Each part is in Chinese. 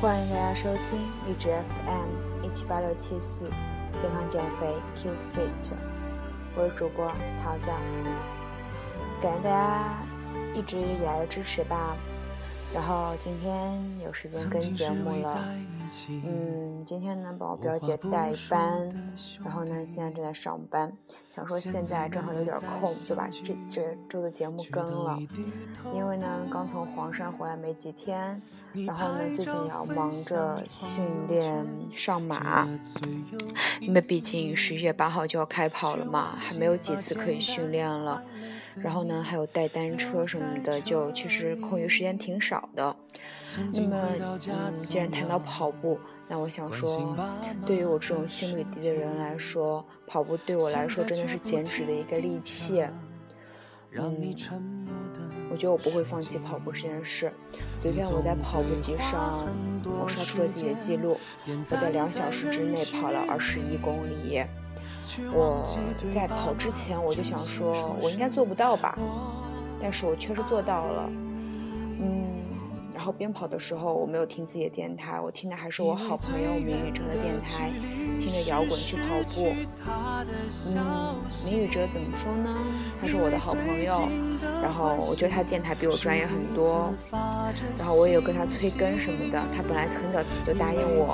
欢迎大家收听荔枝 FM 一七八六七四健康减肥 Q Fit，我是主播桃子，感谢大家一直以来的支持吧。然后今天有时间跟节目了，嗯，今天呢帮我表姐代班，然后呢现在正在上班，想说现在正好有点空，就把这这周的节目更了，因为呢刚从黄山回来没几天，然后呢最近也要忙着训练上马，因为毕竟十一月八号就要开跑了嘛，还没有几次可以训练了。然后呢，还有带单车什么的，就其实空余时间挺少的。那么，嗯，既然谈到跑步，那我想说，对于我这种心率低的人来说，跑步对我来说真的是减脂的一个利器。嗯，我觉得我不会放弃跑步这件事。昨天我在跑步机上，我刷出了自己的记录，我在两小时之内跑了二十一公里。我在跑之前我就想说，我应该做不到吧，但是我确实做到了，嗯。然后边跑的时候，我没有听自己的电台，我听的还是我好朋友明宇哲的电台，听着摇滚去跑步。嗯，明宇哲怎么说呢？他是我的好朋友，然后我觉得他电台比我专业很多。然后我也有跟他催更什么的，他本来很早就答应我，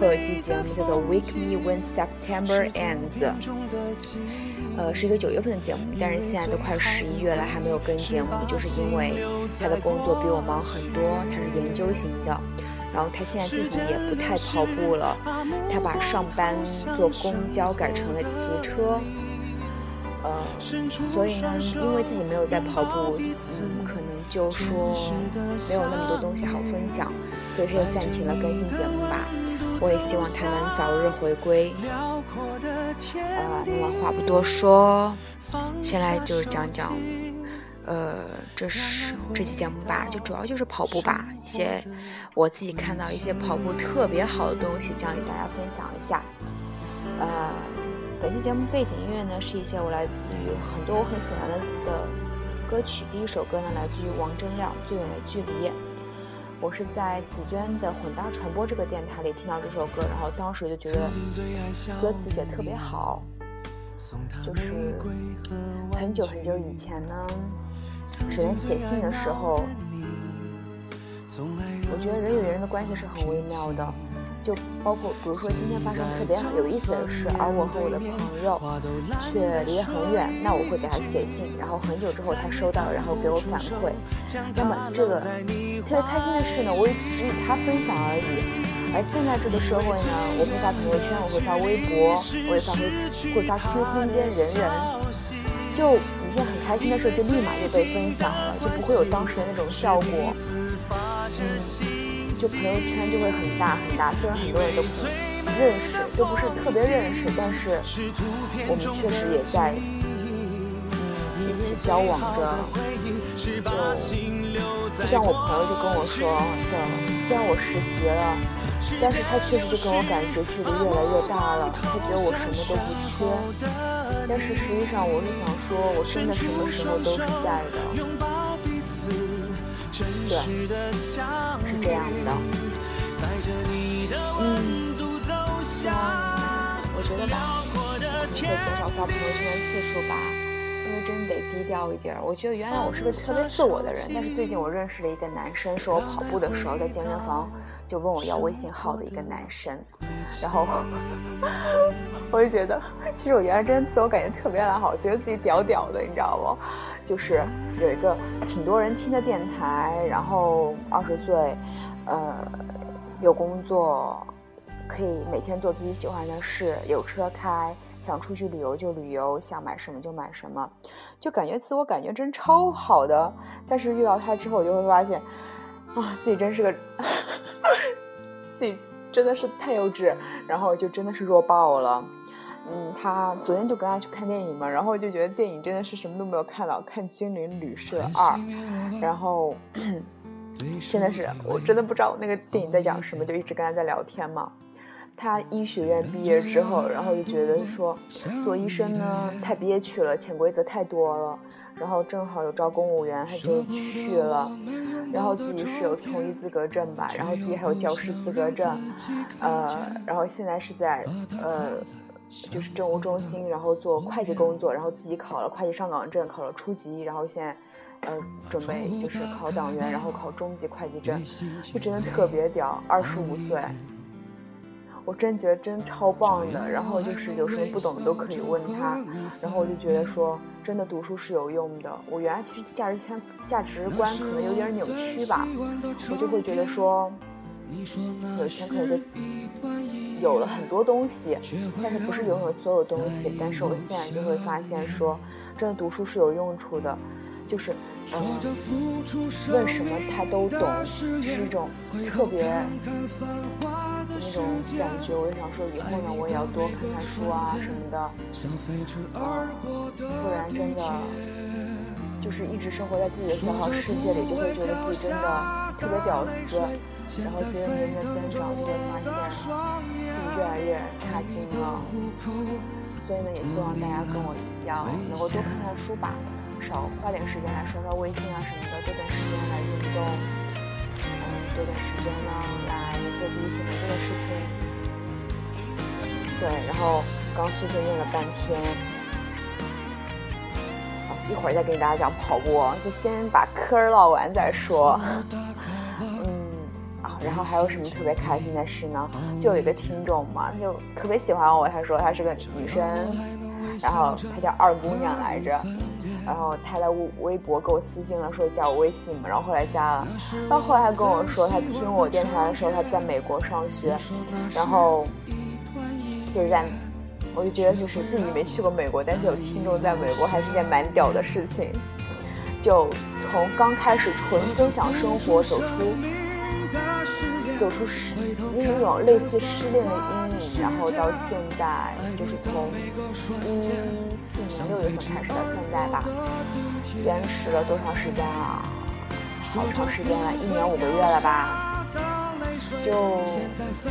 会有一期节目叫做《Wake Me When September Ends》。呃，是一个九月份的节目，但是现在都快十一月了，还没有更节目，就是因为他的工作比我忙很多，他是研究型的，然后他现在自己也不太跑步了，他把上班坐公交改成了骑车，呃，所以呢，因为自己没有在跑步，嗯，可能就说没有那么多东西好分享，所以他就暂停了更新节目吧。我也希望他能早日回归。呃，那么话不多说，先来就是讲讲，呃，这是这期节目吧，就主要就是跑步吧，一些我自己看到一些跑步特别好的东西，想与大家分享一下。呃，本期节目背景音乐呢，是一些我来自于很多我很喜欢的的歌曲。第一首歌呢，来自于王铮亮，《最远的距离》。我是在紫娟的混搭传播这个电台里听到这首歌，然后当时就觉得歌词写特别好。就是很久很久以前呢，只能写信的时候，我觉得人与人的关系是很微妙的。就包括，比如说今天发生特别有意思的事，而我和我的朋友却离得很远，那我会给他写信，然后很久之后他收到，然后给我反馈。那么这个特别开心的事呢，我也只与他分享而已。而现在这个社会呢，我会发朋友圈，我会发微博，我会发会会发 QQ 空间，人人就一件很开心的事，就立马就被分享了，就不会有当时的那种效果。嗯。就朋友圈就会很大很大，虽然很多人都不认识，都不是特别认识，但是我们确实也在一起交往着。就就像我朋友就跟我说的，虽然我实习了，但是他确实就跟我感觉距离越来越大了。他觉得我什么都不缺，但是实际上我是想说，我真的什么时候都是在的。对，是这样的。嗯，我觉得吧，可能会减少发朋友圈的次数吧，真得低调一点。我觉得原来我是个特别自我的人，但是最近我认识了一个男生，是我跑步的时候在健身房就问我要微信号的一个男生，然后我 就觉得，其实我原来真自我感觉特别良好，觉得自己屌屌的，你知道不？就是有一个挺多人听的电台，然后二十岁，呃，有工作，可以每天做自己喜欢的事，有车开，想出去旅游就旅游，想买什么就买什么，就感觉自我感觉真超好的。但是遇到他之后，我就会发现，啊，自己真是个，自己真的是太幼稚，然后就真的是弱爆了。嗯，他昨天就跟他去看电影嘛，然后就觉得电影真的是什么都没有看到，看《精灵旅社二》，然后真的是我真的不知道那个电影在讲什么，就一直跟他在聊天嘛。他医学院毕业之后，然后就觉得说做医生呢太憋屈了，潜规则太多了。然后正好有招公务员，他就去了。然后自己是有从医资格证吧，然后自己还有教师资格证，呃，然后现在是在呃，就是政务中心，然后做会计工作，然后自己考了会计上岗证，考了初级，然后现在呃准备就是考党员，然后考中级会计证，就真的特别屌，二十五岁。我真觉得真超棒的，然后就是有什么不懂的都可以问他，然后我就觉得说真的读书是有用的。我原来其实价值圈价值观可能有点扭曲吧，我就会觉得说有钱可能就有了很多东西，但是不是拥有所有东西。但是我现在就会发现说，真的读书是有用处的。就是嗯，问什么他都懂，是一种特别那种感觉。我就想说，以后呢，我也要多看看书啊什么的，不然真的就是一直生活在自己的小小世界里，就会觉得自己真的特别屌丝。然后随着年龄的增长，就会发现自己越来越差劲了。所以呢，也希望大家跟我一样，能够多看看书吧。少花点时间来刷刷微信啊什么的，多点时间来运动，嗯，多点时间呢来做自己喜欢做的事情。对，然后刚碎碎念了半天，一会儿再给大家讲跑步，就先把嗑唠完再说。嗯，然后还有什么特别开心的事呢？就有一个听众嘛，他就特别喜欢我，他说他是个女生，然后他叫二姑娘来着。然后他在微博给我私信了，说加我微信嘛，然后后来加了。到后来他跟我说，他听我电台的时候，他在美国上学，然后就是在，我就觉得就是自己没去过美国，但是有听众在美国，还是件蛮屌的事情。就从刚开始纯分享生活，走出走出失那种类似失恋的阴，然后到现在就是从一。四年六月份开始到现在吧，坚持了多长时间啊？好长时间了，一年五个月了吧？就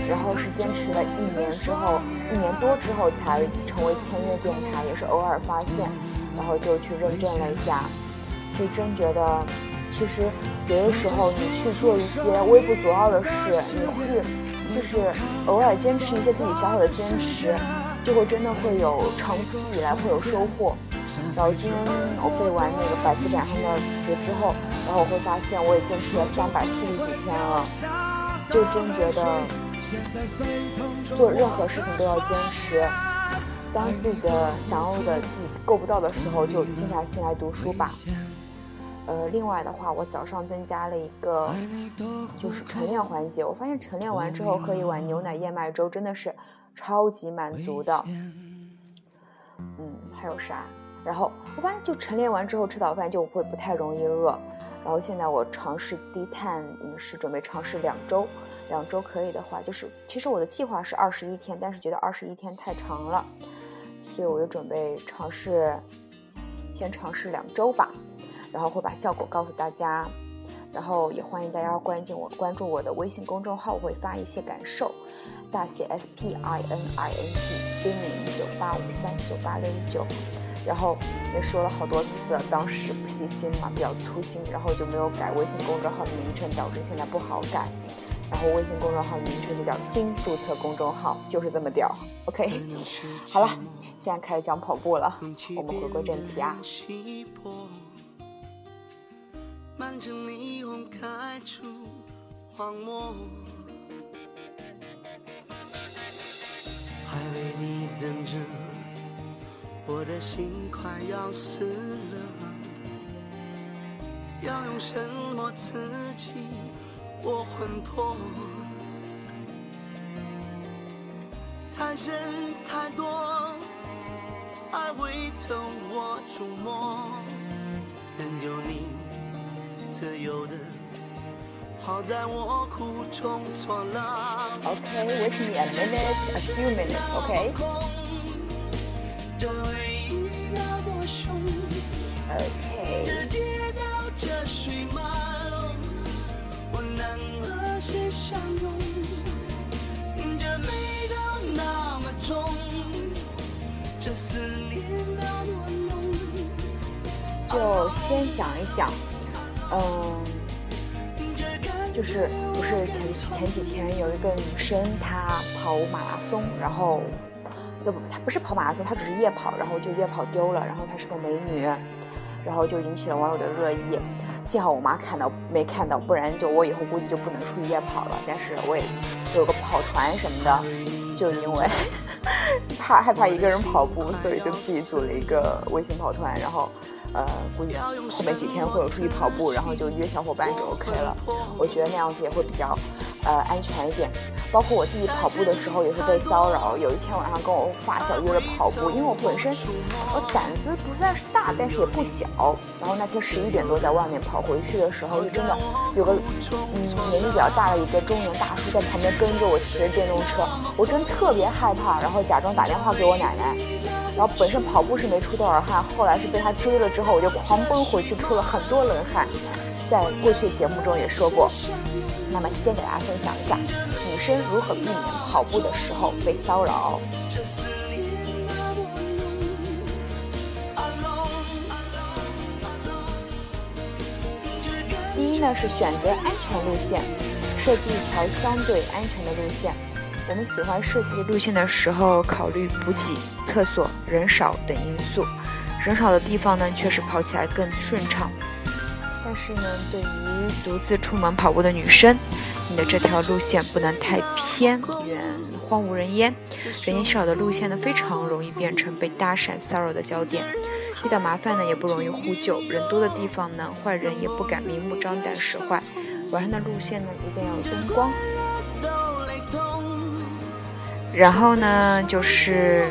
然后是坚持了一年之后，一年多之后才成为签约电台，也是偶尔发现，然后就去认证了一下，就真觉得，其实有的时候你去做一些微不足道的事，你会就是偶尔坚持一些自己小小的坚持。就会真的会有长期以来会有收获。然后今我背完那个百词斩上的词之后，然后我会发现我也坚持了三百四十几天了。就真觉得做任何事情都要坚持。当自己的想要的自己够不到的时候，就静下心来读书吧。呃，另外的话，我早上增加了一个就是晨练环节。我发现晨练完之后喝一碗牛奶燕麦粥真的是。超级满足的，嗯，还有啥？然后我发现，就晨练完之后吃早饭就会不太容易饿。然后现在我尝试低碳饮食，准备尝试两周，两周可以的话，就是其实我的计划是二十一天，但是觉得二十一天太长了，所以我就准备尝试，先尝试两周吧，然后会把效果告诉大家。然后也欢迎大家关注我，关注我的微信公众号，我会发一些感受。大写 S P I N I N G spinning 九八五三九八六一九，然后也说了好多次，当时不细心嘛，比较粗心，然后就没有改微信公众号的名称，导致现在不好改。然后微信公众号名称就叫新注册公众号，就是这么屌。OK，好了，现在开始讲跑步了，我们回归正题啊。满城霓虹开出荒漠还为你等着，我的心快要死了。要用什么刺激我魂魄？太深太多，爱会透我触摸，任由你自由的。好在我苦中作乐。Okay, wait me a minute, a few minutes, okay? Okay. 就先讲一讲，嗯，就是不是前前几天有一个女生她跑马拉松，然后不不，她不是跑马拉松，她只是夜跑，然后就夜跑丢了，然后她是个美女，然后就引起了网友的热议。幸好我妈看到没看到，不然就我以后估计就不能出去夜跑了。但是我也有个跑团什么的，就因为 怕害怕一个人跑步，所以就自己组了一个微信跑团，然后。呃，估计后面几天会有出去跑步，然后就约小伙伴就 OK 了。我觉得那样子也会比较，呃，安全一点。包括我自己跑步的时候也是被骚扰。有一天晚上跟我发小约着跑步，因为我本身我胆子不算是大，但是也不小。然后那天十一点多在外面跑回去的时候，就真的有个嗯年纪比较大的一个中年大叔在旁边跟着我骑着电动车，我真特别害怕，然后假装打电话给我奶奶。然后本身跑步是没出多少汗，后来是被他追了之后，我就狂奔回去，出了很多冷汗。在过去节目中也说过。那么先给大家分享一下，女生如何避免跑步的时候被骚扰。第一呢是选择安全路线，设计一条相对安全的路线。我们喜欢设计路线的时候，考虑补给、厕所、人少等因素。人少的地方呢，确实跑起来更顺畅。但是呢，对于独自出门跑步的女生，你的这条路线不能太偏远、荒无人烟。人烟稀少的路线呢，非常容易变成被搭讪骚扰的焦点。遇到麻烦呢，也不容易呼救。人多的地方呢，坏人也不敢明目张胆使坏。晚上的路线呢，一定要有灯光。然后呢，就是